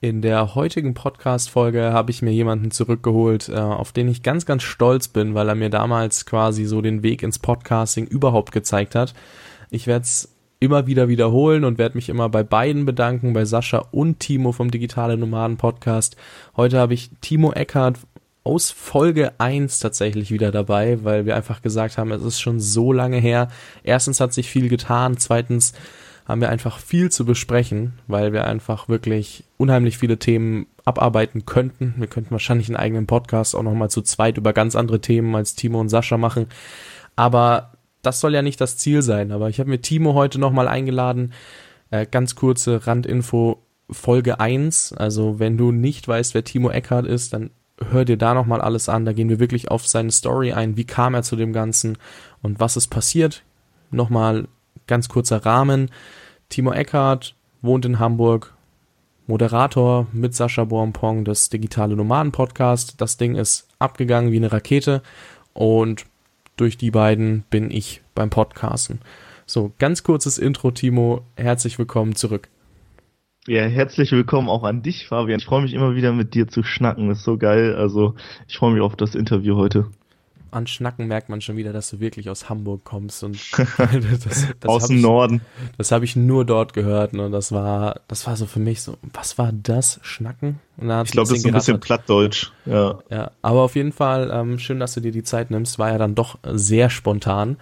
In der heutigen Podcast-Folge habe ich mir jemanden zurückgeholt, äh, auf den ich ganz, ganz stolz bin, weil er mir damals quasi so den Weg ins Podcasting überhaupt gezeigt hat. Ich werde es immer wieder wiederholen und werde mich immer bei beiden bedanken, bei Sascha und Timo vom Digitale Nomaden Podcast. Heute habe ich Timo Eckhardt aus Folge 1 tatsächlich wieder dabei, weil wir einfach gesagt haben, es ist schon so lange her. Erstens hat sich viel getan, zweitens haben wir einfach viel zu besprechen, weil wir einfach wirklich unheimlich viele Themen abarbeiten könnten. Wir könnten wahrscheinlich einen eigenen Podcast auch nochmal zu zweit über ganz andere Themen als Timo und Sascha machen. Aber das soll ja nicht das Ziel sein. Aber ich habe mir Timo heute nochmal eingeladen. Äh, ganz kurze Randinfo. Folge 1. Also wenn du nicht weißt, wer Timo Eckhardt ist, dann hör dir da nochmal alles an. Da gehen wir wirklich auf seine Story ein. Wie kam er zu dem Ganzen und was ist passiert? Nochmal ganz kurzer Rahmen. Timo Eckhardt wohnt in Hamburg, Moderator mit Sascha Bornpong des Digitale Nomaden Podcast. Das Ding ist abgegangen wie eine Rakete und durch die beiden bin ich beim Podcasten. So, ganz kurzes Intro, Timo. Herzlich willkommen zurück. Ja, herzlich willkommen auch an dich, Fabian. Ich freue mich immer wieder mit dir zu schnacken. Das ist so geil. Also, ich freue mich auf das Interview heute an Schnacken merkt man schon wieder, dass du wirklich aus Hamburg kommst und das, das aus dem Norden. Das habe ich nur dort gehört und das war, das war so für mich so, was war das Schnacken? ich glaube, das ist ein bisschen plattdeutsch. Ja. Ja, aber auf jeden Fall ähm, schön, dass du dir die Zeit nimmst. War ja dann doch sehr spontan.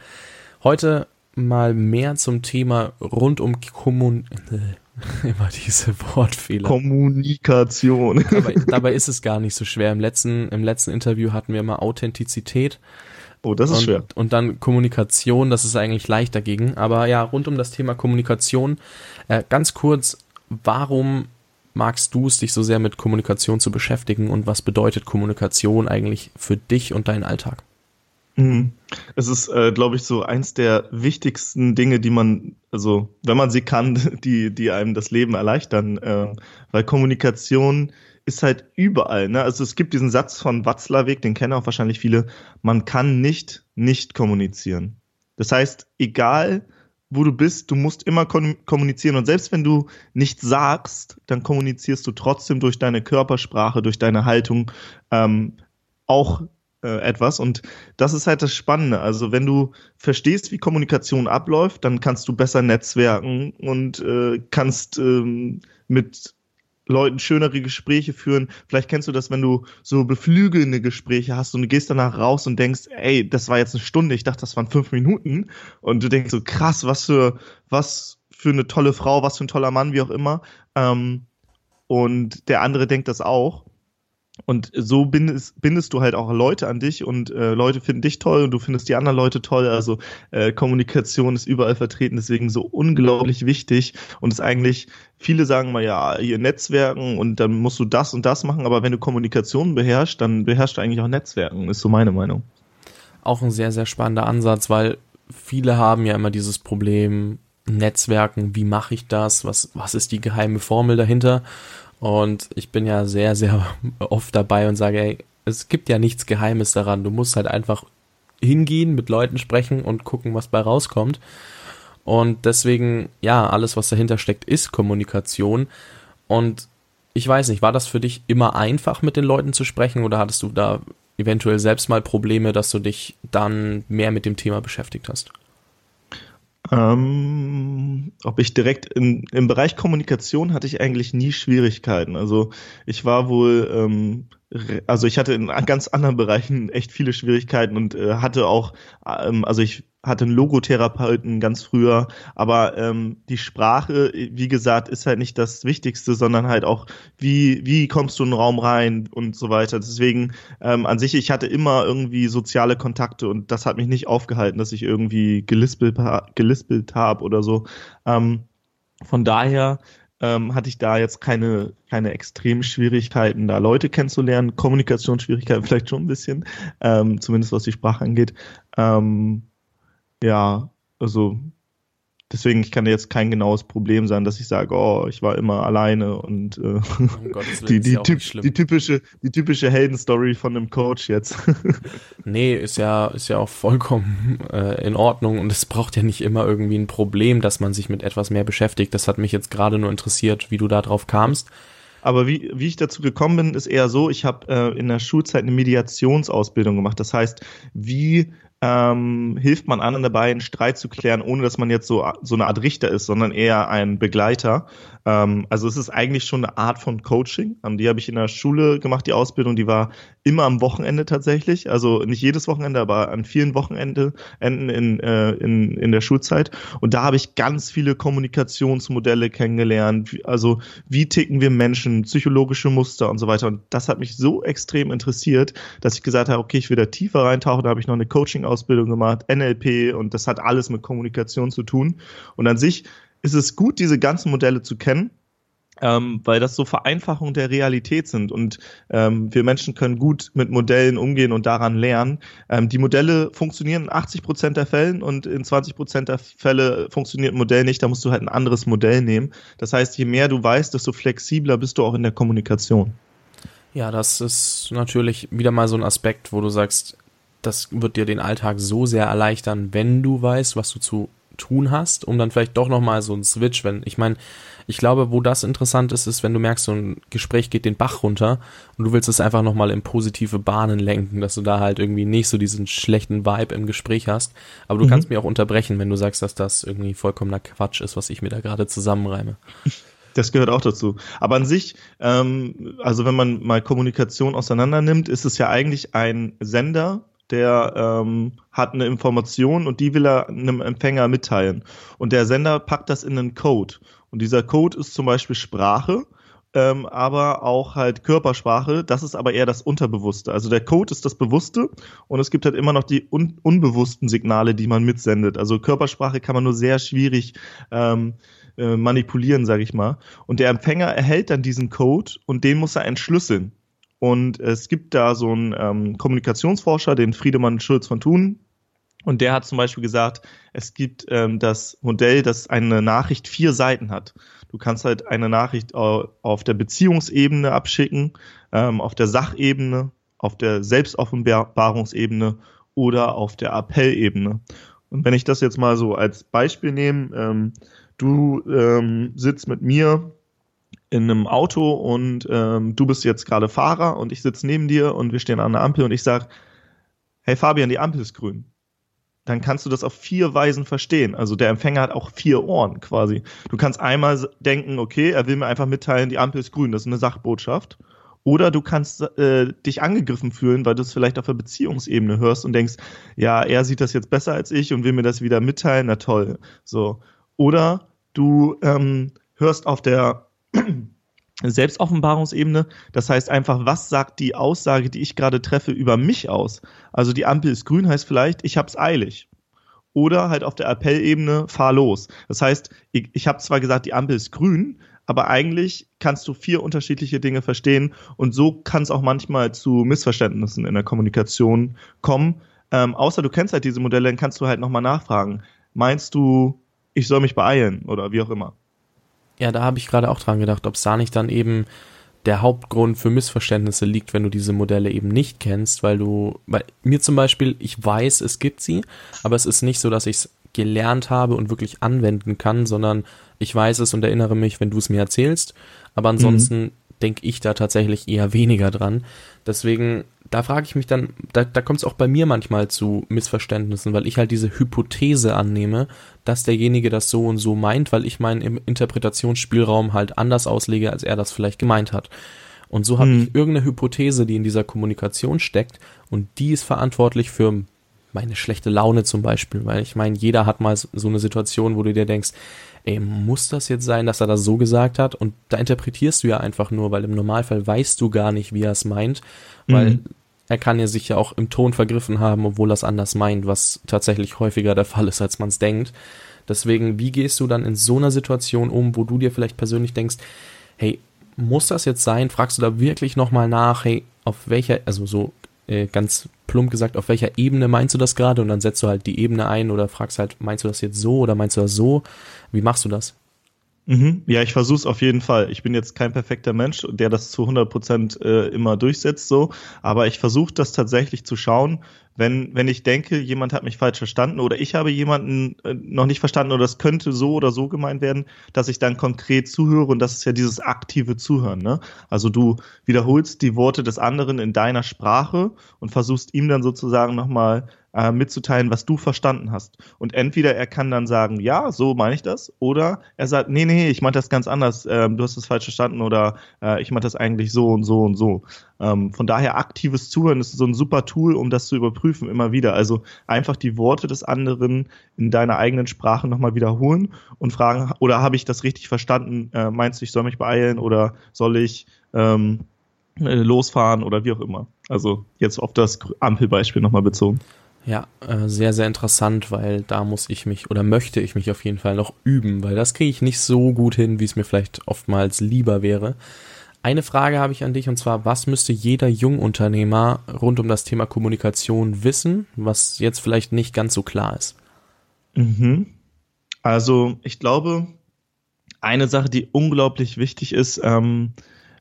Heute mal mehr zum Thema rund um Kommun Immer diese Wortfehler. Kommunikation. Dabei, dabei, ist es gar nicht so schwer. Im letzten, im letzten Interview hatten wir immer Authentizität. Oh, das ist und, schwer. Und dann Kommunikation, das ist eigentlich leicht dagegen. Aber ja, rund um das Thema Kommunikation, äh, ganz kurz, warum magst du es, dich so sehr mit Kommunikation zu beschäftigen und was bedeutet Kommunikation eigentlich für dich und deinen Alltag? Mhm. Es ist, äh, glaube ich, so eins der wichtigsten Dinge, die man, also wenn man sie kann, die, die einem das Leben erleichtern, äh, weil Kommunikation ist halt überall. Ne? Also es gibt diesen Satz von Watzlawick, den kennen auch wahrscheinlich viele, man kann nicht nicht kommunizieren. Das heißt, egal wo du bist, du musst immer kommunizieren. Und selbst wenn du nichts sagst, dann kommunizierst du trotzdem durch deine Körpersprache, durch deine Haltung ähm, auch äh, etwas. Und das ist halt das Spannende. Also wenn du verstehst, wie Kommunikation abläuft, dann kannst du besser netzwerken und äh, kannst ähm, mit Leuten schönere Gespräche führen. Vielleicht kennst du das, wenn du so beflügelnde Gespräche hast und du gehst danach raus und denkst, ey, das war jetzt eine Stunde, ich dachte, das waren fünf Minuten. Und du denkst so, krass, was für, was für eine tolle Frau, was für ein toller Mann, wie auch immer. Ähm, und der andere denkt das auch. Und so bindest, bindest du halt auch Leute an dich und äh, Leute finden dich toll und du findest die anderen Leute toll. Also äh, Kommunikation ist überall vertreten, deswegen so unglaublich wichtig und ist eigentlich, viele sagen mal ja, hier Netzwerken und dann musst du das und das machen, aber wenn du Kommunikation beherrschst, dann beherrschst du eigentlich auch Netzwerken, ist so meine Meinung. Auch ein sehr, sehr spannender Ansatz, weil viele haben ja immer dieses Problem, Netzwerken, wie mache ich das, was, was ist die geheime Formel dahinter? Und ich bin ja sehr, sehr oft dabei und sage, ey, es gibt ja nichts Geheimes daran. Du musst halt einfach hingehen, mit Leuten sprechen und gucken, was bei rauskommt. Und deswegen, ja, alles, was dahinter steckt, ist Kommunikation. Und ich weiß nicht, war das für dich immer einfach, mit den Leuten zu sprechen oder hattest du da eventuell selbst mal Probleme, dass du dich dann mehr mit dem Thema beschäftigt hast? Ähm, ob ich direkt in, im Bereich Kommunikation hatte ich eigentlich nie Schwierigkeiten. Also ich war wohl, ähm, also ich hatte in ganz anderen Bereichen echt viele Schwierigkeiten und äh, hatte auch, ähm, also ich hatte einen Logotherapeuten ganz früher, aber ähm, die Sprache, wie gesagt, ist halt nicht das Wichtigste, sondern halt auch, wie, wie kommst du in den Raum rein und so weiter. Deswegen ähm, an sich, ich hatte immer irgendwie soziale Kontakte und das hat mich nicht aufgehalten, dass ich irgendwie gelispelt, gelispelt habe oder so. Ähm, von daher ähm, hatte ich da jetzt keine, keine extremen Schwierigkeiten, da Leute kennenzulernen. Kommunikationsschwierigkeiten vielleicht schon ein bisschen, ähm, zumindest was die Sprache angeht. Ähm, ja, also Deswegen, ich kann jetzt kein genaues Problem sein, dass ich sage, oh, ich war immer alleine und äh, die, die, typ, die, typische, die typische Heldenstory von einem Coach jetzt. nee, ist ja, ist ja auch vollkommen äh, in Ordnung und es braucht ja nicht immer irgendwie ein Problem, dass man sich mit etwas mehr beschäftigt. Das hat mich jetzt gerade nur interessiert, wie du da drauf kamst. Aber wie, wie ich dazu gekommen bin, ist eher so, ich habe äh, in der Schulzeit eine Mediationsausbildung gemacht. Das heißt, wie ähm, hilft man anderen dabei, einen Streit zu klären, ohne dass man jetzt so, so eine Art Richter ist, sondern eher ein Begleiter. Ähm, also es ist eigentlich schon eine Art von Coaching. Ähm, die habe ich in der Schule gemacht, die Ausbildung, die war immer am Wochenende tatsächlich. Also nicht jedes Wochenende, aber an vielen Wochenenden in, äh, in, in der Schulzeit. Und da habe ich ganz viele Kommunikationsmodelle kennengelernt. Also wie ticken wir Menschen, psychologische Muster und so weiter. Und das hat mich so extrem interessiert, dass ich gesagt habe, okay, ich will da tiefer reintauchen. Da habe ich noch eine Coaching-Ausbildung gemacht, NLP und das hat alles mit Kommunikation zu tun. Und an sich ist es gut, diese ganzen Modelle zu kennen, ähm, weil das so Vereinfachungen der Realität sind und ähm, wir Menschen können gut mit Modellen umgehen und daran lernen. Ähm, die Modelle funktionieren in 80 Prozent der Fällen und in 20 Prozent der Fälle funktioniert ein Modell nicht, da musst du halt ein anderes Modell nehmen. Das heißt, je mehr du weißt, desto flexibler bist du auch in der Kommunikation. Ja, das ist natürlich wieder mal so ein Aspekt, wo du sagst, das wird dir den Alltag so sehr erleichtern, wenn du weißt, was du zu tun hast, um dann vielleicht doch nochmal so ein Switch, wenn, ich meine, ich glaube, wo das interessant ist, ist, wenn du merkst, so ein Gespräch geht den Bach runter und du willst es einfach nochmal in positive Bahnen lenken, dass du da halt irgendwie nicht so diesen schlechten Vibe im Gespräch hast. Aber du mhm. kannst mir auch unterbrechen, wenn du sagst, dass das irgendwie vollkommener Quatsch ist, was ich mir da gerade zusammenreime. Das gehört auch dazu. Aber an sich, ähm, also wenn man mal Kommunikation auseinander nimmt, ist es ja eigentlich ein Sender, der ähm, hat eine Information und die will er einem Empfänger mitteilen. Und der Sender packt das in einen Code. Und dieser Code ist zum Beispiel Sprache, ähm, aber auch halt Körpersprache. Das ist aber eher das Unterbewusste. Also der Code ist das Bewusste und es gibt halt immer noch die un unbewussten Signale, die man mitsendet. Also Körpersprache kann man nur sehr schwierig ähm, äh, manipulieren, sage ich mal. Und der Empfänger erhält dann diesen Code und den muss er entschlüsseln. Und es gibt da so einen ähm, Kommunikationsforscher, den Friedemann Schulz von Thun. Und der hat zum Beispiel gesagt, es gibt ähm, das Modell, das eine Nachricht vier Seiten hat. Du kannst halt eine Nachricht auf der Beziehungsebene abschicken, ähm, auf der Sachebene, auf der Selbstoffenbarungsebene oder auf der Appellebene. Und wenn ich das jetzt mal so als Beispiel nehme, ähm, du ähm, sitzt mit mir in einem Auto und ähm, du bist jetzt gerade Fahrer und ich sitze neben dir und wir stehen an der Ampel und ich sage, hey Fabian, die Ampel ist grün. Dann kannst du das auf vier Weisen verstehen. Also der Empfänger hat auch vier Ohren quasi. Du kannst einmal denken, okay, er will mir einfach mitteilen, die Ampel ist grün, das ist eine Sachbotschaft. Oder du kannst äh, dich angegriffen fühlen, weil du es vielleicht auf der Beziehungsebene hörst und denkst, ja, er sieht das jetzt besser als ich und will mir das wieder mitteilen, na toll. So. Oder du ähm, hörst auf der Selbstoffenbarungsebene. Das heißt einfach, was sagt die Aussage, die ich gerade treffe, über mich aus? Also die Ampel ist grün heißt vielleicht, ich hab's eilig. Oder halt auf der Appellebene, fahr los. Das heißt, ich, ich habe zwar gesagt, die Ampel ist grün, aber eigentlich kannst du vier unterschiedliche Dinge verstehen und so kann es auch manchmal zu Missverständnissen in der Kommunikation kommen. Ähm, außer du kennst halt diese Modelle, dann kannst du halt nochmal nachfragen. Meinst du, ich soll mich beeilen oder wie auch immer? Ja, da habe ich gerade auch dran gedacht, ob es da nicht dann eben der Hauptgrund für Missverständnisse liegt, wenn du diese Modelle eben nicht kennst, weil du, bei mir zum Beispiel, ich weiß, es gibt sie, aber es ist nicht so, dass ich es gelernt habe und wirklich anwenden kann, sondern ich weiß es und erinnere mich, wenn du es mir erzählst, aber ansonsten mhm. Denke ich da tatsächlich eher weniger dran. Deswegen da frage ich mich dann, da, da kommt es auch bei mir manchmal zu Missverständnissen, weil ich halt diese Hypothese annehme, dass derjenige das so und so meint, weil ich meinen Interpretationsspielraum halt anders auslege, als er das vielleicht gemeint hat. Und so habe hm. ich irgendeine Hypothese, die in dieser Kommunikation steckt, und die ist verantwortlich für meine schlechte Laune zum Beispiel, weil ich meine, jeder hat mal so eine Situation, wo du dir denkst, ey, muss das jetzt sein, dass er das so gesagt hat? Und da interpretierst du ja einfach nur, weil im Normalfall weißt du gar nicht, wie er es meint, weil mhm. er kann ja sich ja auch im Ton vergriffen haben, obwohl er es anders meint, was tatsächlich häufiger der Fall ist, als man es denkt. Deswegen, wie gehst du dann in so einer Situation um, wo du dir vielleicht persönlich denkst, hey, muss das jetzt sein? Fragst du da wirklich nochmal nach, hey, auf welcher, also so äh, ganz plump gesagt, auf welcher Ebene meinst du das gerade? Und dann setzt du halt die Ebene ein oder fragst halt, meinst du das jetzt so oder meinst du das so? Wie machst du das? Mhm. Ja, ich versuche es auf jeden Fall. Ich bin jetzt kein perfekter Mensch, der das zu 100 Prozent äh, immer durchsetzt, so. Aber ich versuche das tatsächlich zu schauen, wenn, wenn ich denke, jemand hat mich falsch verstanden oder ich habe jemanden äh, noch nicht verstanden oder es könnte so oder so gemeint werden, dass ich dann konkret zuhöre und das ist ja dieses aktive Zuhören. Ne? Also du wiederholst die Worte des anderen in deiner Sprache und versuchst ihm dann sozusagen nochmal äh, mitzuteilen, was du verstanden hast. Und entweder er kann dann sagen, ja, so meine ich das, oder er sagt, nee, nee, ich meine das ganz anders, äh, du hast es falsch verstanden oder äh, ich meine das eigentlich so und so und so. Ähm, von daher aktives Zuhören ist so ein super Tool, um das zu überprüfen immer wieder. Also einfach die Worte des anderen in deiner eigenen Sprache nochmal wiederholen und fragen, oder habe ich das richtig verstanden? Äh, meinst du, ich soll mich beeilen oder soll ich ähm, äh, losfahren oder wie auch immer? Also jetzt auf das Ampelbeispiel nochmal bezogen. Ja, äh, sehr, sehr interessant, weil da muss ich mich oder möchte ich mich auf jeden Fall noch üben, weil das kriege ich nicht so gut hin, wie es mir vielleicht oftmals lieber wäre. Eine Frage habe ich an dich und zwar, was müsste jeder Jungunternehmer rund um das Thema Kommunikation wissen, was jetzt vielleicht nicht ganz so klar ist? Mhm. Also ich glaube, eine Sache, die unglaublich wichtig ist, ähm,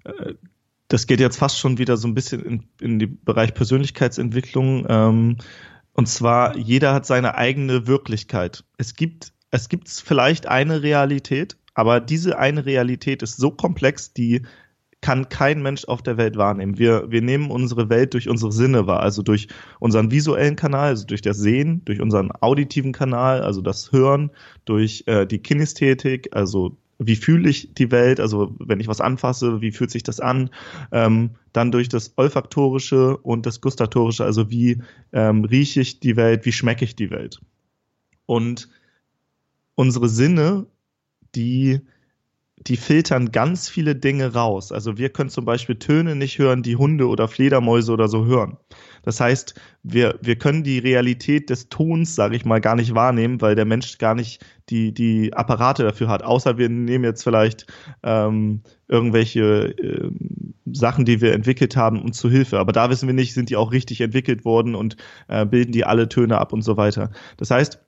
äh, das geht jetzt fast schon wieder so ein bisschen in, in den Bereich Persönlichkeitsentwicklung. Ähm, und zwar, jeder hat seine eigene Wirklichkeit. Es gibt, es gibt vielleicht eine Realität, aber diese eine Realität ist so komplex, die kann kein Mensch auf der Welt wahrnehmen. Wir, wir nehmen unsere Welt durch unsere Sinne wahr, also durch unseren visuellen Kanal, also durch das Sehen, durch unseren auditiven Kanal, also das Hören, durch äh, die Kinästhetik, also wie fühle ich die Welt, also wenn ich was anfasse, wie fühlt sich das an, ähm, dann durch das olfaktorische und das gustatorische, also wie ähm, rieche ich die Welt, wie schmecke ich die Welt. Und unsere Sinne, die die filtern ganz viele Dinge raus. Also wir können zum Beispiel Töne nicht hören, die Hunde oder Fledermäuse oder so hören. Das heißt, wir, wir können die Realität des Tons, sage ich mal, gar nicht wahrnehmen, weil der Mensch gar nicht die, die Apparate dafür hat. Außer wir nehmen jetzt vielleicht ähm, irgendwelche äh, Sachen, die wir entwickelt haben, uns zu Hilfe. Aber da wissen wir nicht, sind die auch richtig entwickelt worden und äh, bilden die alle Töne ab und so weiter. Das heißt,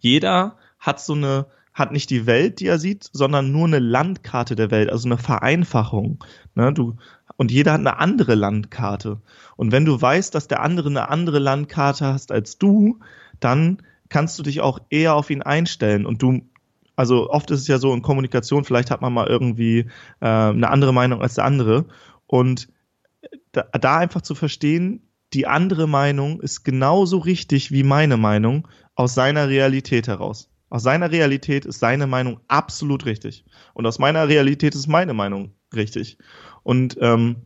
jeder hat so eine hat nicht die Welt, die er sieht, sondern nur eine Landkarte der Welt, also eine Vereinfachung. Ne, du, und jeder hat eine andere Landkarte. Und wenn du weißt, dass der andere eine andere Landkarte hast als du, dann kannst du dich auch eher auf ihn einstellen und du also oft ist es ja so in Kommunikation, vielleicht hat man mal irgendwie äh, eine andere Meinung als der andere. Und da, da einfach zu verstehen, die andere Meinung ist genauso richtig wie meine Meinung aus seiner Realität heraus. Aus seiner Realität ist seine Meinung absolut richtig. Und aus meiner Realität ist meine Meinung richtig. Und ähm,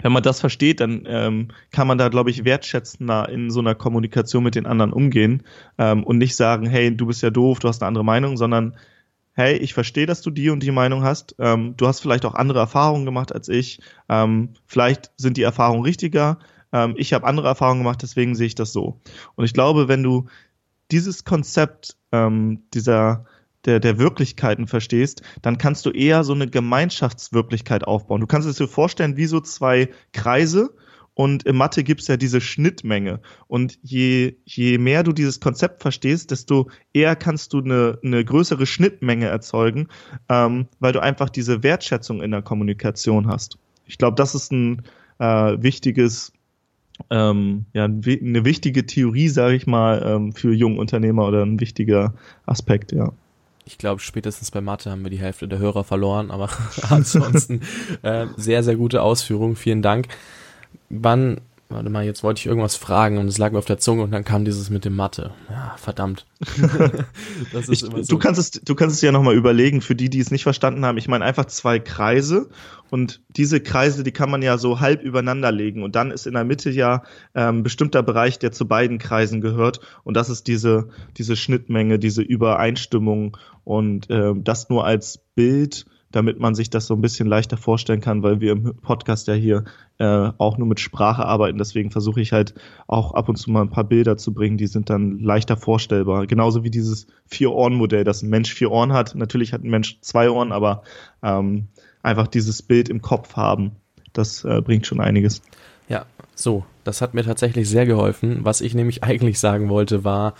wenn man das versteht, dann ähm, kann man da, glaube ich, wertschätzender in so einer Kommunikation mit den anderen umgehen ähm, und nicht sagen, hey, du bist ja doof, du hast eine andere Meinung, sondern hey, ich verstehe, dass du die und die Meinung hast. Ähm, du hast vielleicht auch andere Erfahrungen gemacht als ich. Ähm, vielleicht sind die Erfahrungen richtiger. Ähm, ich habe andere Erfahrungen gemacht, deswegen sehe ich das so. Und ich glaube, wenn du dieses Konzept ähm, dieser der, der Wirklichkeiten verstehst, dann kannst du eher so eine Gemeinschaftswirklichkeit aufbauen. Du kannst es dir vorstellen wie so zwei Kreise und im Mathe gibt es ja diese Schnittmenge. Und je, je mehr du dieses Konzept verstehst, desto eher kannst du eine, eine größere Schnittmenge erzeugen, ähm, weil du einfach diese Wertschätzung in der Kommunikation hast. Ich glaube, das ist ein äh, wichtiges ähm, ja, eine wichtige Theorie, sage ich mal, ähm, für junge Unternehmer oder ein wichtiger Aspekt, ja. Ich glaube, spätestens bei Mathe haben wir die Hälfte der Hörer verloren, aber ansonsten äh, sehr, sehr gute Ausführung. Vielen Dank. Wann Warte mal, jetzt wollte ich irgendwas fragen und es lag mir auf der Zunge und dann kam dieses mit dem Mathe. Ja, verdammt. ich, so. Du kannst es, du kannst es ja nochmal überlegen, für die, die es nicht verstanden haben. Ich meine einfach zwei Kreise und diese Kreise, die kann man ja so halb übereinander legen und dann ist in der Mitte ja ähm, bestimmter Bereich, der zu beiden Kreisen gehört und das ist diese, diese Schnittmenge, diese Übereinstimmung und ähm, das nur als Bild damit man sich das so ein bisschen leichter vorstellen kann, weil wir im Podcast ja hier äh, auch nur mit Sprache arbeiten. Deswegen versuche ich halt auch ab und zu mal ein paar Bilder zu bringen, die sind dann leichter vorstellbar. Genauso wie dieses Vier-Ohren-Modell, dass ein Mensch vier Ohren hat. Natürlich hat ein Mensch zwei Ohren, aber ähm, einfach dieses Bild im Kopf haben, das äh, bringt schon einiges. Ja, so, das hat mir tatsächlich sehr geholfen. Was ich nämlich eigentlich sagen wollte, war,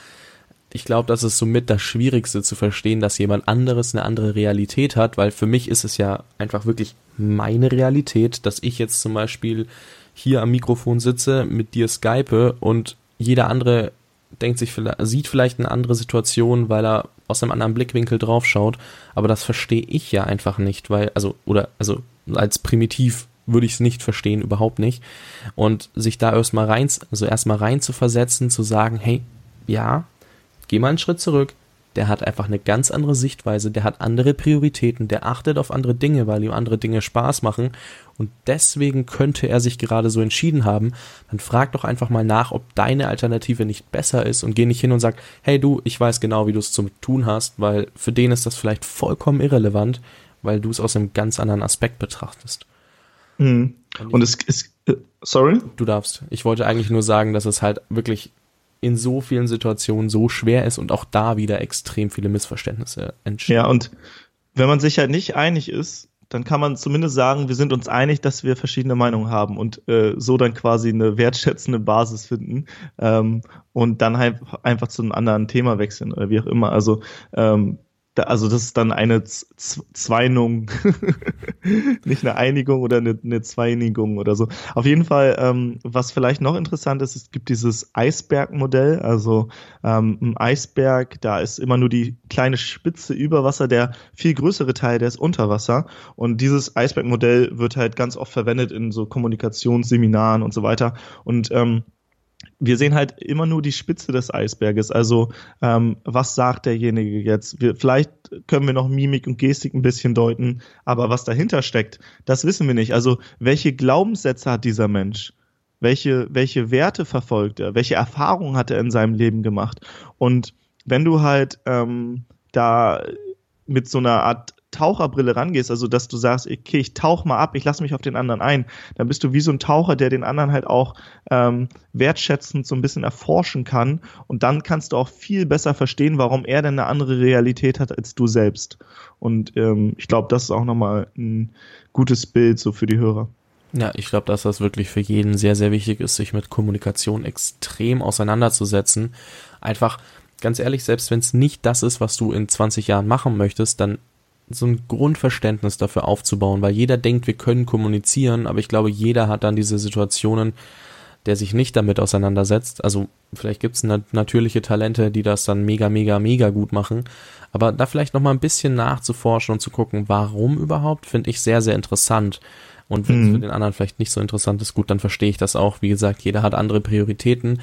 ich glaube, das ist somit das Schwierigste zu verstehen, dass jemand anderes eine andere Realität hat, weil für mich ist es ja einfach wirklich meine Realität, dass ich jetzt zum Beispiel hier am Mikrofon sitze, mit dir skype und jeder andere denkt sich, sieht vielleicht eine andere Situation, weil er aus einem anderen Blickwinkel draufschaut, aber das verstehe ich ja einfach nicht, weil, also, oder, also als primitiv würde ich es nicht verstehen, überhaupt nicht. Und sich da erstmal rein, also erstmal rein zu versetzen, zu sagen, hey, ja, geh mal einen Schritt zurück. Der hat einfach eine ganz andere Sichtweise, der hat andere Prioritäten, der achtet auf andere Dinge, weil ihm andere Dinge Spaß machen und deswegen könnte er sich gerade so entschieden haben. Dann frag doch einfach mal nach, ob deine Alternative nicht besser ist und geh nicht hin und sag, hey du, ich weiß genau, wie du es zu tun hast, weil für den ist das vielleicht vollkommen irrelevant, weil du es aus einem ganz anderen Aspekt betrachtest. Mhm. Und es ist, äh, sorry? Du darfst. Ich wollte eigentlich nur sagen, dass es halt wirklich in so vielen Situationen so schwer ist und auch da wieder extrem viele Missverständnisse entstehen. Ja, und wenn man sich halt nicht einig ist, dann kann man zumindest sagen, wir sind uns einig, dass wir verschiedene Meinungen haben und äh, so dann quasi eine wertschätzende Basis finden ähm, und dann halt einfach zu einem anderen Thema wechseln oder wie auch immer. Also ähm, also das ist dann eine Z Zweinung, nicht eine Einigung oder eine, eine Zweinigung oder so. Auf jeden Fall, ähm, was vielleicht noch interessant ist, es gibt dieses Eisbergmodell. Also ähm, ein Eisberg, da ist immer nur die kleine Spitze über Wasser, der viel größere Teil, der ist unter Wasser. Und dieses Eisbergmodell wird halt ganz oft verwendet in so Kommunikationsseminaren und so weiter. Und ähm, wir sehen halt immer nur die Spitze des Eisberges. Also ähm, was sagt derjenige jetzt? Wir, vielleicht können wir noch Mimik und Gestik ein bisschen deuten, aber was dahinter steckt, das wissen wir nicht. Also welche Glaubenssätze hat dieser Mensch? Welche, welche Werte verfolgt er? Welche Erfahrungen hat er in seinem Leben gemacht? Und wenn du halt ähm, da mit so einer Art Taucherbrille rangehst, also dass du sagst, okay, ich tauch mal ab, ich lasse mich auf den anderen ein, dann bist du wie so ein Taucher, der den anderen halt auch ähm, wertschätzend so ein bisschen erforschen kann und dann kannst du auch viel besser verstehen, warum er denn eine andere Realität hat als du selbst. Und ähm, ich glaube, das ist auch nochmal ein gutes Bild so für die Hörer. Ja, ich glaube, dass das wirklich für jeden sehr, sehr wichtig ist, sich mit Kommunikation extrem auseinanderzusetzen. Einfach, ganz ehrlich, selbst wenn es nicht das ist, was du in 20 Jahren machen möchtest, dann so ein Grundverständnis dafür aufzubauen, weil jeder denkt, wir können kommunizieren, aber ich glaube, jeder hat dann diese Situationen, der sich nicht damit auseinandersetzt. Also vielleicht gibt es natürliche Talente, die das dann mega, mega, mega gut machen. Aber da vielleicht noch mal ein bisschen nachzuforschen und zu gucken, warum überhaupt, finde ich sehr, sehr interessant. Und wenn es mhm. für den anderen vielleicht nicht so interessant ist, gut, dann verstehe ich das auch. Wie gesagt, jeder hat andere Prioritäten.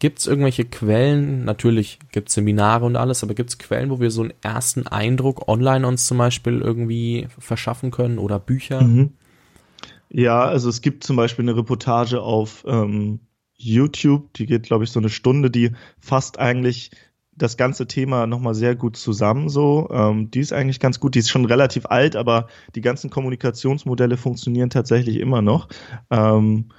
Gibt es irgendwelche Quellen? Natürlich gibt es Seminare und alles, aber gibt es Quellen, wo wir so einen ersten Eindruck online uns zum Beispiel irgendwie verschaffen können oder Bücher? Mhm. Ja, also es gibt zum Beispiel eine Reportage auf ähm, YouTube, die geht, glaube ich, so eine Stunde, die fasst eigentlich das ganze Thema nochmal sehr gut zusammen so. Ähm, die ist eigentlich ganz gut, die ist schon relativ alt, aber die ganzen Kommunikationsmodelle funktionieren tatsächlich immer noch. Ähm,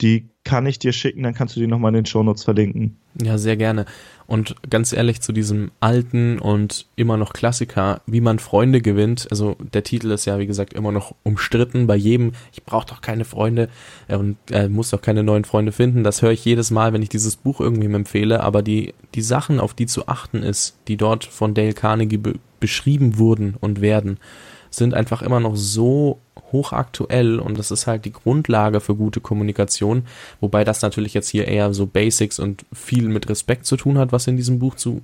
die kann ich dir schicken, dann kannst du die nochmal in den Shownotes verlinken. Ja, sehr gerne. Und ganz ehrlich zu diesem alten und immer noch Klassiker, wie man Freunde gewinnt. Also der Titel ist ja, wie gesagt, immer noch umstritten bei jedem. Ich brauche doch keine Freunde äh, und äh, muss doch keine neuen Freunde finden. Das höre ich jedes Mal, wenn ich dieses Buch irgendwie empfehle. Aber die, die Sachen, auf die zu achten ist, die dort von Dale Carnegie be beschrieben wurden und werden, sind einfach immer noch so hochaktuell und das ist halt die Grundlage für gute Kommunikation, wobei das natürlich jetzt hier eher so Basics und viel mit Respekt zu tun hat, was in diesem Buch zu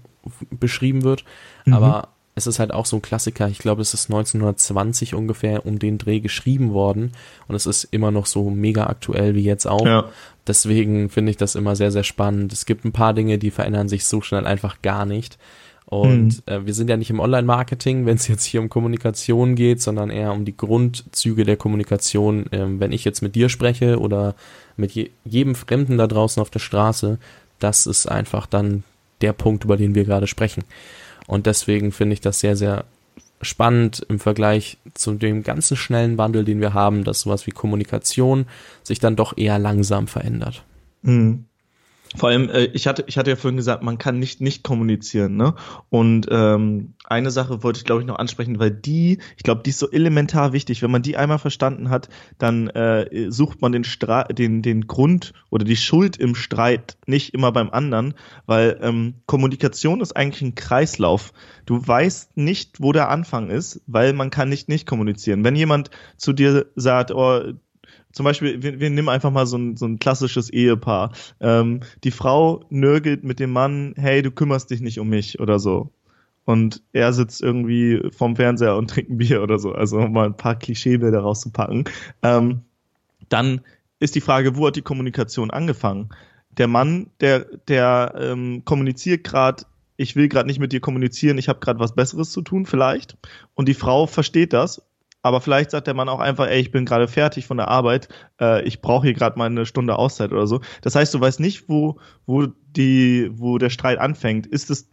beschrieben wird, mhm. aber es ist halt auch so ein Klassiker, ich glaube, es ist 1920 ungefähr um den Dreh geschrieben worden und es ist immer noch so mega aktuell wie jetzt auch. Ja. Deswegen finde ich das immer sehr, sehr spannend. Es gibt ein paar Dinge, die verändern sich so schnell einfach gar nicht. Und mhm. äh, wir sind ja nicht im Online-Marketing, wenn es jetzt hier um Kommunikation geht, sondern eher um die Grundzüge der Kommunikation. Ähm, wenn ich jetzt mit dir spreche oder mit je jedem Fremden da draußen auf der Straße, das ist einfach dann der Punkt, über den wir gerade sprechen. Und deswegen finde ich das sehr, sehr spannend im Vergleich zu dem ganzen schnellen Wandel, den wir haben, dass sowas wie Kommunikation sich dann doch eher langsam verändert. Mhm. Vor allem, äh, ich hatte, ich hatte ja vorhin gesagt, man kann nicht nicht kommunizieren, ne? Und ähm, eine Sache wollte ich, glaube ich, noch ansprechen, weil die, ich glaube, die ist so elementar wichtig. Wenn man die einmal verstanden hat, dann äh, sucht man den, Stra den, den Grund oder die Schuld im Streit nicht immer beim anderen, weil ähm, Kommunikation ist eigentlich ein Kreislauf. Du weißt nicht, wo der Anfang ist, weil man kann nicht nicht kommunizieren. Wenn jemand zu dir sagt, oh, zum Beispiel, wir, wir nehmen einfach mal so ein, so ein klassisches Ehepaar. Ähm, die Frau nörgelt mit dem Mann, hey, du kümmerst dich nicht um mich oder so. Und er sitzt irgendwie vorm Fernseher und trinkt ein Bier oder so. Also um mal ein paar Klischeebilder rauszupacken. Ähm, dann ist die Frage, wo hat die Kommunikation angefangen? Der Mann, der, der ähm, kommuniziert gerade, ich will gerade nicht mit dir kommunizieren, ich habe gerade was Besseres zu tun, vielleicht. Und die Frau versteht das aber vielleicht sagt der Mann auch einfach, ey, ich bin gerade fertig von der Arbeit, äh, ich brauche hier gerade mal eine Stunde Auszeit oder so. Das heißt, du weißt nicht, wo, wo, die, wo der Streit anfängt. Ist es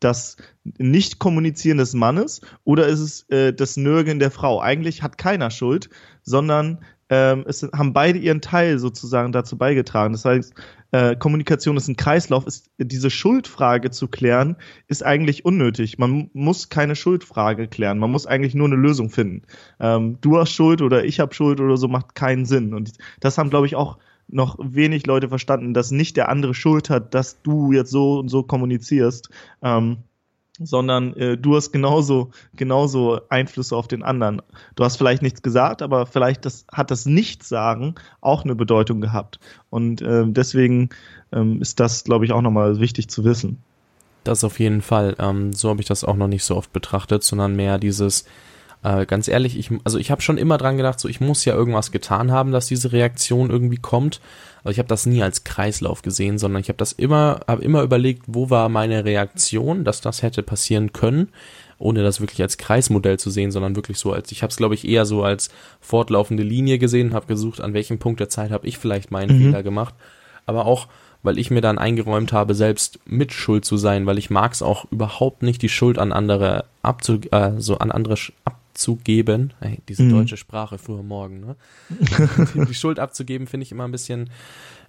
das Nicht-Kommunizieren des Mannes oder ist es äh, das Nörgeln der Frau? Eigentlich hat keiner Schuld, sondern ähm, es haben beide ihren Teil sozusagen dazu beigetragen. Das heißt, äh, Kommunikation ist ein Kreislauf, ist diese Schuldfrage zu klären, ist eigentlich unnötig. Man muss keine Schuldfrage klären, man muss eigentlich nur eine Lösung finden. Ähm, du hast Schuld oder ich habe Schuld oder so macht keinen Sinn. Und das haben, glaube ich, auch noch wenig Leute verstanden, dass nicht der andere Schuld hat, dass du jetzt so und so kommunizierst. Ähm, sondern äh, du hast genauso, genauso Einflüsse auf den anderen. Du hast vielleicht nichts gesagt, aber vielleicht das, hat das Nichtsagen auch eine Bedeutung gehabt. Und äh, deswegen ähm, ist das, glaube ich, auch nochmal wichtig zu wissen. Das auf jeden Fall. Ähm, so habe ich das auch noch nicht so oft betrachtet, sondern mehr dieses, äh, ganz ehrlich, ich, also ich habe schon immer dran gedacht, so ich muss ja irgendwas getan haben, dass diese Reaktion irgendwie kommt. Aber ich habe das nie als Kreislauf gesehen, sondern ich habe das immer, habe immer überlegt, wo war meine Reaktion, dass das hätte passieren können, ohne das wirklich als Kreismodell zu sehen, sondern wirklich so als, ich habe es glaube ich eher so als fortlaufende Linie gesehen, habe gesucht, an welchem Punkt der Zeit habe ich vielleicht meinen mhm. Fehler gemacht, aber auch weil ich mir dann eingeräumt habe, selbst mit Schuld zu sein, weil ich mag es auch überhaupt nicht, die Schuld an andere abzu, äh, so an andere ab, abzugeben, hey, diese mhm. deutsche Sprache früher morgen, ne? die Schuld abzugeben, finde ich immer ein bisschen,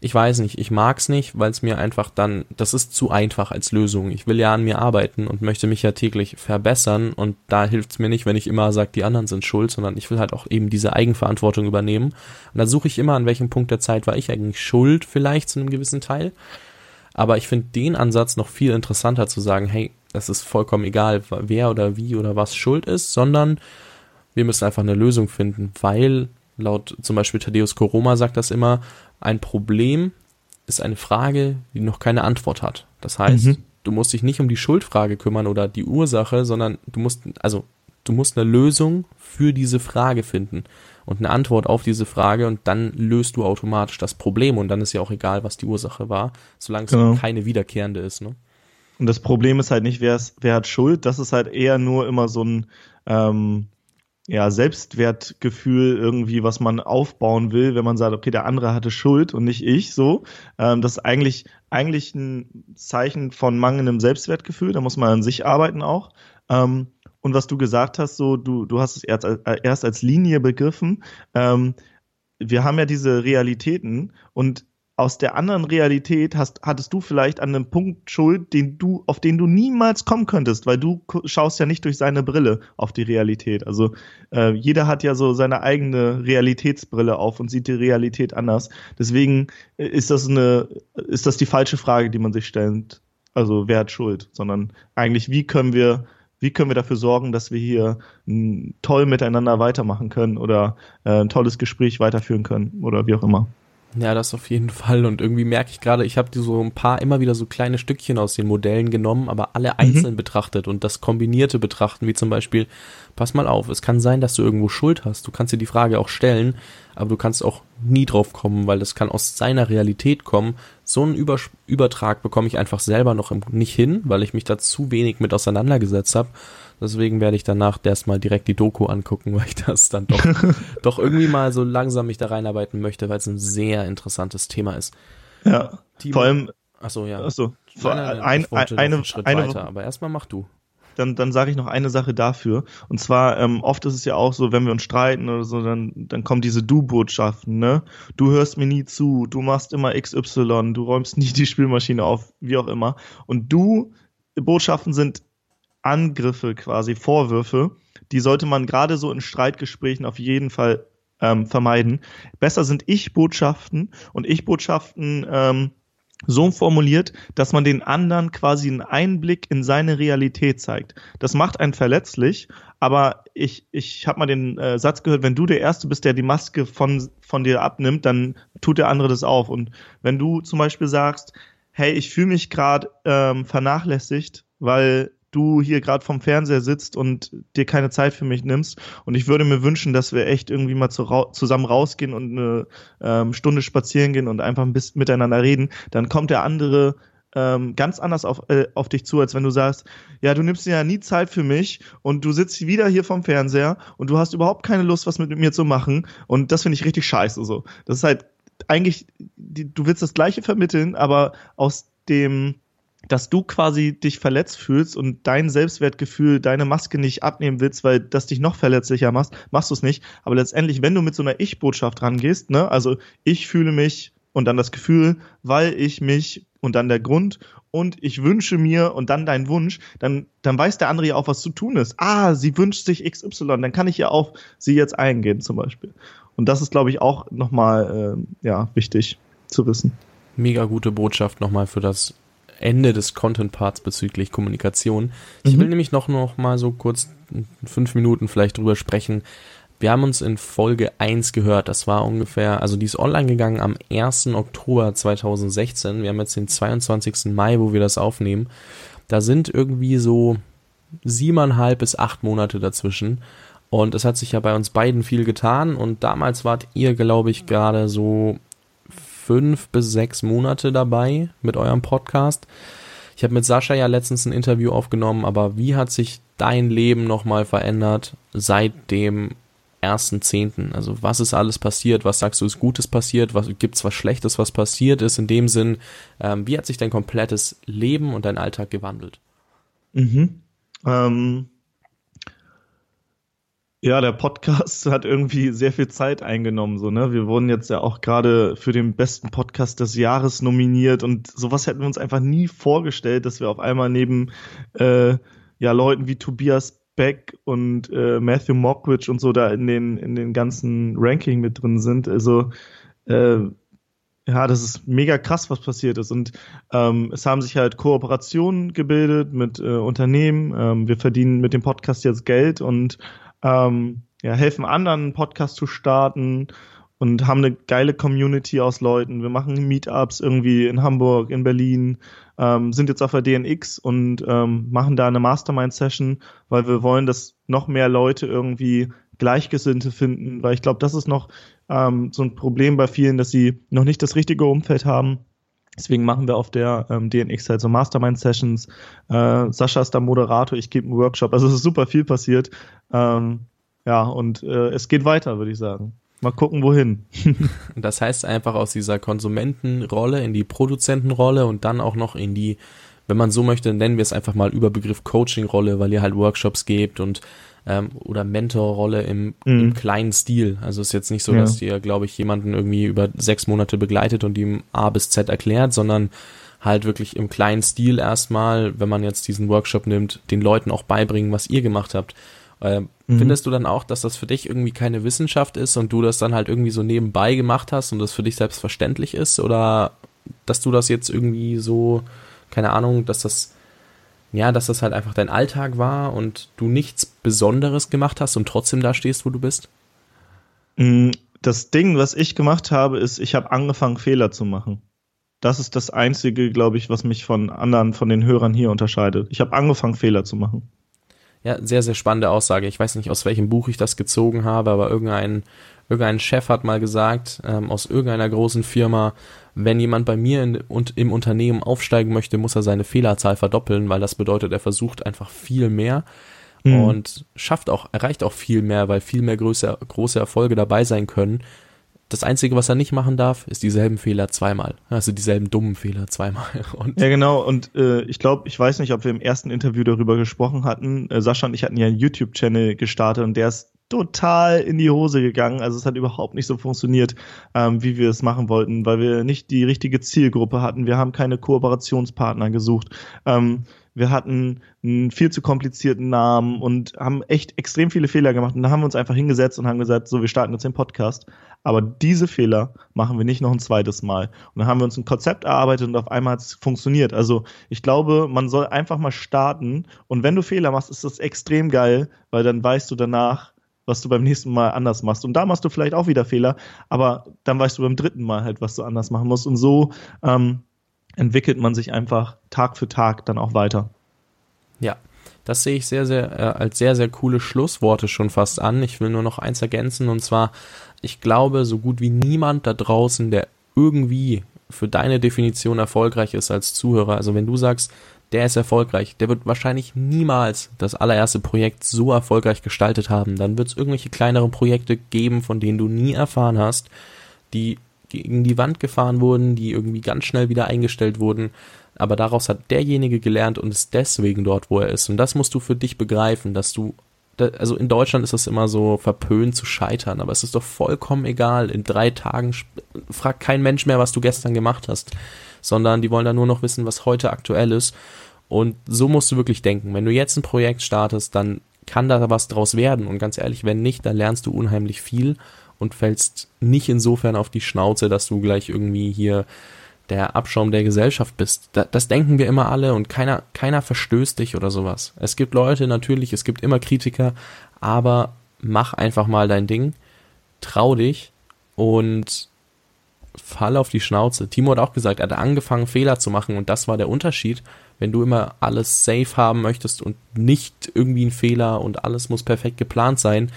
ich weiß nicht, ich mag's nicht, weil es mir einfach dann, das ist zu einfach als Lösung. Ich will ja an mir arbeiten und möchte mich ja täglich verbessern und da hilft's mir nicht, wenn ich immer sage, die anderen sind schuld, sondern ich will halt auch eben diese Eigenverantwortung übernehmen. Und da suche ich immer, an welchem Punkt der Zeit war ich eigentlich schuld, vielleicht zu einem gewissen Teil. Aber ich finde den Ansatz noch viel interessanter zu sagen, hey, es ist vollkommen egal, wer oder wie oder was schuld ist, sondern wir müssen einfach eine Lösung finden, weil laut zum Beispiel Thaddeus Koroma sagt das immer, ein Problem ist eine Frage, die noch keine Antwort hat. Das heißt, mhm. du musst dich nicht um die Schuldfrage kümmern oder die Ursache, sondern du musst, also du musst eine Lösung für diese Frage finden und eine Antwort auf diese Frage und dann löst du automatisch das Problem und dann ist ja auch egal, was die Ursache war, solange es genau. keine wiederkehrende ist. Ne? Und das Problem ist halt nicht, wer, ist, wer hat Schuld, das ist halt eher nur immer so ein ähm, ja, Selbstwertgefühl irgendwie, was man aufbauen will, wenn man sagt, okay, der andere hatte Schuld und nicht ich, so. Ähm, das ist eigentlich, eigentlich ein Zeichen von mangelndem Selbstwertgefühl, da muss man an sich arbeiten auch. Ähm, und was du gesagt hast, so, du, du hast es erst, erst als Linie begriffen. Ähm, wir haben ja diese Realitäten und aus der anderen Realität hast, hattest du vielleicht an einem Punkt Schuld, den du, auf den du niemals kommen könntest, weil du schaust ja nicht durch seine Brille auf die Realität. Also äh, jeder hat ja so seine eigene Realitätsbrille auf und sieht die Realität anders. Deswegen äh, ist das eine, ist das die falsche Frage, die man sich stellt. Also wer hat Schuld, sondern eigentlich wie können wir wie können wir dafür sorgen, dass wir hier toll miteinander weitermachen können oder äh, ein tolles Gespräch weiterführen können oder wie auch immer. Ja, das auf jeden Fall. Und irgendwie merke ich gerade, ich habe so ein paar immer wieder so kleine Stückchen aus den Modellen genommen, aber alle mhm. einzeln mhm. betrachtet und das Kombinierte betrachten, wie zum Beispiel, pass mal auf, es kann sein, dass du irgendwo Schuld hast. Du kannst dir die Frage auch stellen, aber du kannst auch nie drauf kommen, weil das kann aus seiner Realität kommen. So einen Über Übertrag bekomme ich einfach selber noch nicht hin, weil ich mich da zu wenig mit auseinandergesetzt habe. Deswegen werde ich danach erstmal direkt die Doku angucken, weil ich das dann doch, doch irgendwie mal so langsam mich da reinarbeiten möchte, weil es ein sehr interessantes Thema ist. Ja. Timo, vor allem. Achso, ja. Achso. Nein, nein, nein, ein, ein, eine, Schritt eine, weiter, aber erstmal mach du. dann, dann sage ich noch eine Sache dafür. Und zwar, ähm, oft ist es ja auch so, wenn wir uns streiten oder so, dann, dann kommen diese Du-Botschaften, ne? Du hörst mir nie zu, du machst immer XY, du räumst nie die Spielmaschine auf, wie auch immer. Und Du-Botschaften sind Angriffe quasi, Vorwürfe, die sollte man gerade so in Streitgesprächen auf jeden Fall ähm, vermeiden. Besser sind Ich-Botschaften und Ich-Botschaften ähm, so formuliert, dass man den anderen quasi einen Einblick in seine Realität zeigt. Das macht einen verletzlich, aber ich, ich habe mal den äh, Satz gehört, wenn du der Erste bist, der die Maske von, von dir abnimmt, dann tut der andere das auf. Und wenn du zum Beispiel sagst, hey, ich fühle mich gerade ähm, vernachlässigt, weil du hier gerade vom Fernseher sitzt und dir keine Zeit für mich nimmst. Und ich würde mir wünschen, dass wir echt irgendwie mal zu, zusammen rausgehen und eine ähm, Stunde spazieren gehen und einfach ein bisschen miteinander reden. Dann kommt der andere ähm, ganz anders auf, äh, auf dich zu, als wenn du sagst, ja, du nimmst dir ja nie Zeit für mich und du sitzt wieder hier vom Fernseher und du hast überhaupt keine Lust, was mit mir zu machen. Und das finde ich richtig scheiße so. Das ist halt eigentlich, die, du willst das Gleiche vermitteln, aber aus dem dass du quasi dich verletzt fühlst und dein Selbstwertgefühl deine Maske nicht abnehmen willst, weil das dich noch verletzlicher macht, machst du es nicht. Aber letztendlich, wenn du mit so einer Ich-Botschaft rangehst, ne, also ich fühle mich und dann das Gefühl, weil ich mich und dann der Grund und ich wünsche mir und dann dein Wunsch, dann, dann weiß der andere ja auch, was zu tun ist. Ah, sie wünscht sich XY, dann kann ich ja auf sie jetzt eingehen zum Beispiel. Und das ist, glaube ich, auch nochmal äh, ja, wichtig zu wissen. Mega gute Botschaft nochmal für das Ende des Content-Parts bezüglich Kommunikation. Ich mhm. will nämlich noch, noch mal so kurz fünf Minuten vielleicht drüber sprechen. Wir haben uns in Folge 1 gehört. Das war ungefähr, also die ist online gegangen am 1. Oktober 2016. Wir haben jetzt den 22. Mai, wo wir das aufnehmen. Da sind irgendwie so siebeneinhalb bis acht Monate dazwischen. Und es hat sich ja bei uns beiden viel getan. Und damals wart ihr, glaube ich, gerade so fünf bis sechs Monate dabei mit eurem Podcast. Ich habe mit Sascha ja letztens ein Interview aufgenommen, aber wie hat sich dein Leben nochmal verändert seit dem ersten Zehnten? Also was ist alles passiert? Was sagst du ist Gutes passiert? Was gibt's was Schlechtes, was passiert ist? In dem Sinn, ähm, wie hat sich dein komplettes Leben und dein Alltag gewandelt? Mhm. Ähm, ja, der Podcast hat irgendwie sehr viel Zeit eingenommen, so, ne? Wir wurden jetzt ja auch gerade für den besten Podcast des Jahres nominiert und sowas hätten wir uns einfach nie vorgestellt, dass wir auf einmal neben äh, ja Leuten wie Tobias Beck und äh, Matthew Mockridge und so da in den in den ganzen Ranking mit drin sind. Also äh, ja, das ist mega krass, was passiert ist. Und ähm, es haben sich halt Kooperationen gebildet mit äh, Unternehmen. Ähm, wir verdienen mit dem Podcast jetzt Geld und ähm, ja, helfen anderen, einen Podcast zu starten und haben eine geile Community aus Leuten. Wir machen Meetups irgendwie in Hamburg, in Berlin, ähm, sind jetzt auf der DNX und ähm, machen da eine Mastermind-Session, weil wir wollen, dass noch mehr Leute irgendwie Gleichgesinnte finden, weil ich glaube, das ist noch ähm, so ein Problem bei vielen, dass sie noch nicht das richtige Umfeld haben. Deswegen machen wir auf der ähm, DNX halt so Mastermind-Sessions. Äh, Sascha ist da Moderator, ich gebe einen Workshop. Also es ist super viel passiert. Ähm, ja, und äh, es geht weiter, würde ich sagen. Mal gucken, wohin. das heißt einfach aus dieser Konsumentenrolle in die Produzentenrolle und dann auch noch in die, wenn man so möchte, nennen wir es einfach mal Überbegriff Coaching-Rolle, weil ihr halt Workshops gebt und ähm, oder Mentorrolle im, mhm. im kleinen Stil. Also es ist jetzt nicht so, ja. dass ihr, glaube ich, jemanden irgendwie über sechs Monate begleitet und ihm A bis Z erklärt, sondern halt wirklich im kleinen Stil erstmal, wenn man jetzt diesen Workshop nimmt, den Leuten auch beibringen, was ihr gemacht habt. Äh, mhm. Findest du dann auch, dass das für dich irgendwie keine Wissenschaft ist und du das dann halt irgendwie so nebenbei gemacht hast und das für dich selbstverständlich ist? Oder dass du das jetzt irgendwie so, keine Ahnung, dass das, ja, dass das halt einfach dein Alltag war und du nichts Besonderes gemacht hast und trotzdem da stehst, wo du bist? Mm, das Ding, was ich gemacht habe, ist, ich habe angefangen, Fehler zu machen. Das ist das Einzige, glaube ich, was mich von anderen, von den Hörern hier unterscheidet. Ich habe angefangen, Fehler zu machen. Ja, sehr, sehr spannende Aussage. Ich weiß nicht, aus welchem Buch ich das gezogen habe, aber irgendein, irgendein Chef hat mal gesagt, ähm, aus irgendeiner großen Firma, wenn jemand bei mir in, und im Unternehmen aufsteigen möchte, muss er seine Fehlerzahl verdoppeln, weil das bedeutet, er versucht einfach viel mehr mhm. und schafft auch, erreicht auch viel mehr, weil viel mehr größere, große Erfolge dabei sein können, das Einzige, was er nicht machen darf, ist dieselben Fehler zweimal. Also dieselben dummen Fehler zweimal. Und ja, genau. Und äh, ich glaube, ich weiß nicht, ob wir im ersten Interview darüber gesprochen hatten. Äh, Sascha und ich hatten ja einen YouTube-Channel gestartet und der ist total in die Hose gegangen. Also es hat überhaupt nicht so funktioniert, ähm, wie wir es machen wollten, weil wir nicht die richtige Zielgruppe hatten. Wir haben keine Kooperationspartner gesucht. Ähm, wir hatten einen viel zu komplizierten Namen und haben echt extrem viele Fehler gemacht. Und da haben wir uns einfach hingesetzt und haben gesagt, so, wir starten jetzt den Podcast. Aber diese Fehler machen wir nicht noch ein zweites Mal. Und dann haben wir uns ein Konzept erarbeitet und auf einmal hat es funktioniert. Also ich glaube, man soll einfach mal starten. Und wenn du Fehler machst, ist das extrem geil, weil dann weißt du danach, was du beim nächsten Mal anders machst. Und da machst du vielleicht auch wieder Fehler, aber dann weißt du beim dritten Mal halt, was du anders machen musst. Und so ähm, entwickelt man sich einfach Tag für Tag dann auch weiter. Ja, das sehe ich sehr, sehr, äh, als sehr, sehr coole Schlussworte schon fast an. Ich will nur noch eins ergänzen und zwar, ich glaube, so gut wie niemand da draußen, der irgendwie für deine Definition erfolgreich ist als Zuhörer. Also wenn du sagst, der ist erfolgreich, der wird wahrscheinlich niemals das allererste Projekt so erfolgreich gestaltet haben. Dann wird es irgendwelche kleineren Projekte geben, von denen du nie erfahren hast, die gegen die Wand gefahren wurden, die irgendwie ganz schnell wieder eingestellt wurden. Aber daraus hat derjenige gelernt und ist deswegen dort, wo er ist. Und das musst du für dich begreifen, dass du, also in Deutschland ist das immer so verpönt zu scheitern, aber es ist doch vollkommen egal. In drei Tagen fragt kein Mensch mehr, was du gestern gemacht hast, sondern die wollen dann nur noch wissen, was heute aktuell ist. Und so musst du wirklich denken. Wenn du jetzt ein Projekt startest, dann kann da was draus werden. Und ganz ehrlich, wenn nicht, dann lernst du unheimlich viel und fällst nicht insofern auf die Schnauze, dass du gleich irgendwie hier der Abschaum der Gesellschaft bist. das denken wir immer alle und keiner, keiner verstößt dich oder sowas. Es gibt Leute, natürlich, es gibt immer Kritiker, aber mach einfach mal dein Ding, trau dich und fall auf die Schnauze. Timo hat auch gesagt, er hat angefangen, Fehler zu machen und das war der Unterschied. Wenn du immer alles safe haben möchtest und nicht irgendwie ein Fehler und alles muss perfekt geplant sein,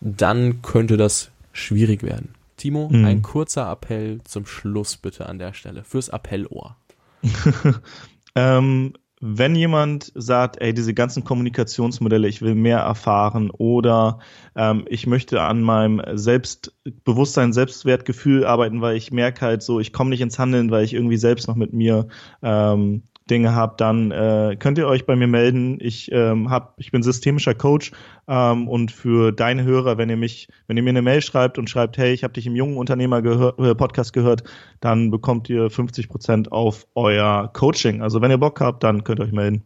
dann könnte das schwierig werden. Timo, mhm. ein kurzer Appell zum Schluss bitte an der Stelle fürs Appellohr. ähm, wenn jemand sagt, ey, diese ganzen Kommunikationsmodelle, ich will mehr erfahren oder ähm, ich möchte an meinem Selbstbewusstsein, Selbstwertgefühl arbeiten, weil ich merke halt so, ich komme nicht ins Handeln, weil ich irgendwie selbst noch mit mir ähm, Dinge habt, dann äh, könnt ihr euch bei mir melden. Ich ähm, hab, ich bin systemischer Coach ähm, und für deine Hörer, wenn ihr mich, wenn ihr mir eine Mail schreibt und schreibt, hey, ich habe dich im jungen Unternehmer gehör, äh, Podcast gehört, dann bekommt ihr 50 Prozent auf euer Coaching. Also wenn ihr Bock habt, dann könnt ihr euch melden.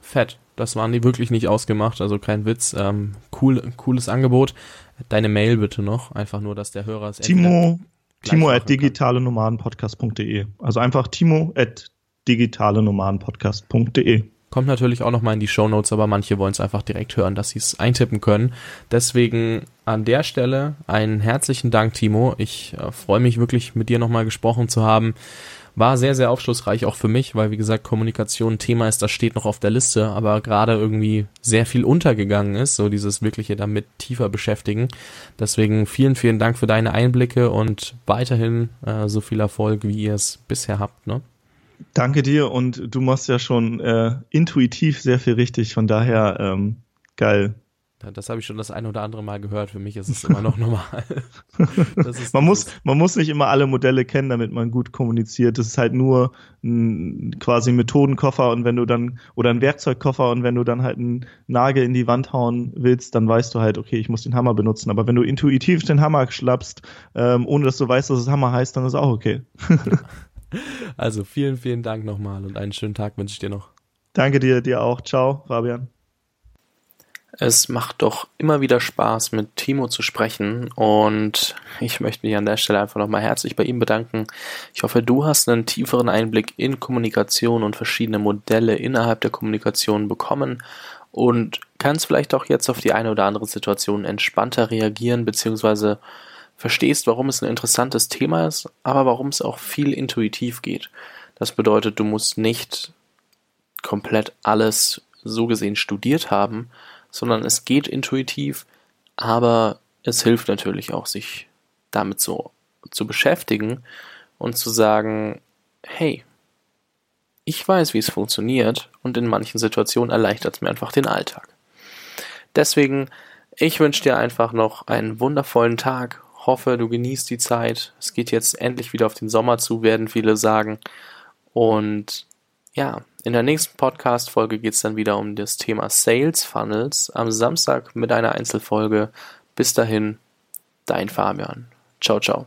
Fett, das waren die wirklich nicht ausgemacht, also kein Witz. Ähm, cool, cooles Angebot. Deine Mail bitte noch, einfach nur, dass der Hörer es Timo Timo at digitale Nomadenpodcast.de. Also einfach Timo at digitalenomadenpodcast.de. Kommt natürlich auch nochmal in die Show Notes, aber manche wollen es einfach direkt hören, dass sie es eintippen können. Deswegen an der Stelle einen herzlichen Dank, Timo. Ich äh, freue mich wirklich, mit dir nochmal gesprochen zu haben. War sehr, sehr aufschlussreich auch für mich, weil wie gesagt, Kommunikation ein Thema ist, das steht noch auf der Liste, aber gerade irgendwie sehr viel untergegangen ist, so dieses wirkliche damit tiefer beschäftigen. Deswegen vielen, vielen Dank für deine Einblicke und weiterhin äh, so viel Erfolg, wie ihr es bisher habt. Ne? Danke dir und du machst ja schon äh, intuitiv sehr viel richtig, von daher ähm, geil. Das habe ich schon das ein oder andere Mal gehört. Für mich ist es immer noch normal. man, muss, man muss nicht immer alle Modelle kennen, damit man gut kommuniziert. Das ist halt nur ein, quasi ein Methodenkoffer und wenn du dann, oder ein Werkzeugkoffer und wenn du dann halt einen Nagel in die Wand hauen willst, dann weißt du halt, okay, ich muss den Hammer benutzen. Aber wenn du intuitiv den Hammer schlappst, ähm, ohne dass du weißt, dass es Hammer heißt, dann ist auch okay. Also vielen, vielen Dank nochmal und einen schönen Tag wünsche ich dir noch. Danke dir, dir auch. Ciao, Fabian. Es macht doch immer wieder Spaß, mit Timo zu sprechen und ich möchte mich an der Stelle einfach nochmal herzlich bei ihm bedanken. Ich hoffe, du hast einen tieferen Einblick in Kommunikation und verschiedene Modelle innerhalb der Kommunikation bekommen und kannst vielleicht auch jetzt auf die eine oder andere Situation entspannter reagieren beziehungsweise verstehst, warum es ein interessantes Thema ist, aber warum es auch viel intuitiv geht. Das bedeutet, du musst nicht komplett alles so gesehen studiert haben, sondern es geht intuitiv, aber es hilft natürlich auch, sich damit so zu beschäftigen und zu sagen, hey, ich weiß, wie es funktioniert und in manchen Situationen erleichtert es mir einfach den Alltag. Deswegen, ich wünsche dir einfach noch einen wundervollen Tag hoffe, du genießt die Zeit. Es geht jetzt endlich wieder auf den Sommer zu, werden viele sagen. Und ja, in der nächsten Podcast-Folge geht es dann wieder um das Thema Sales Funnels. Am Samstag mit einer Einzelfolge. Bis dahin, dein Fabian. Ciao, ciao.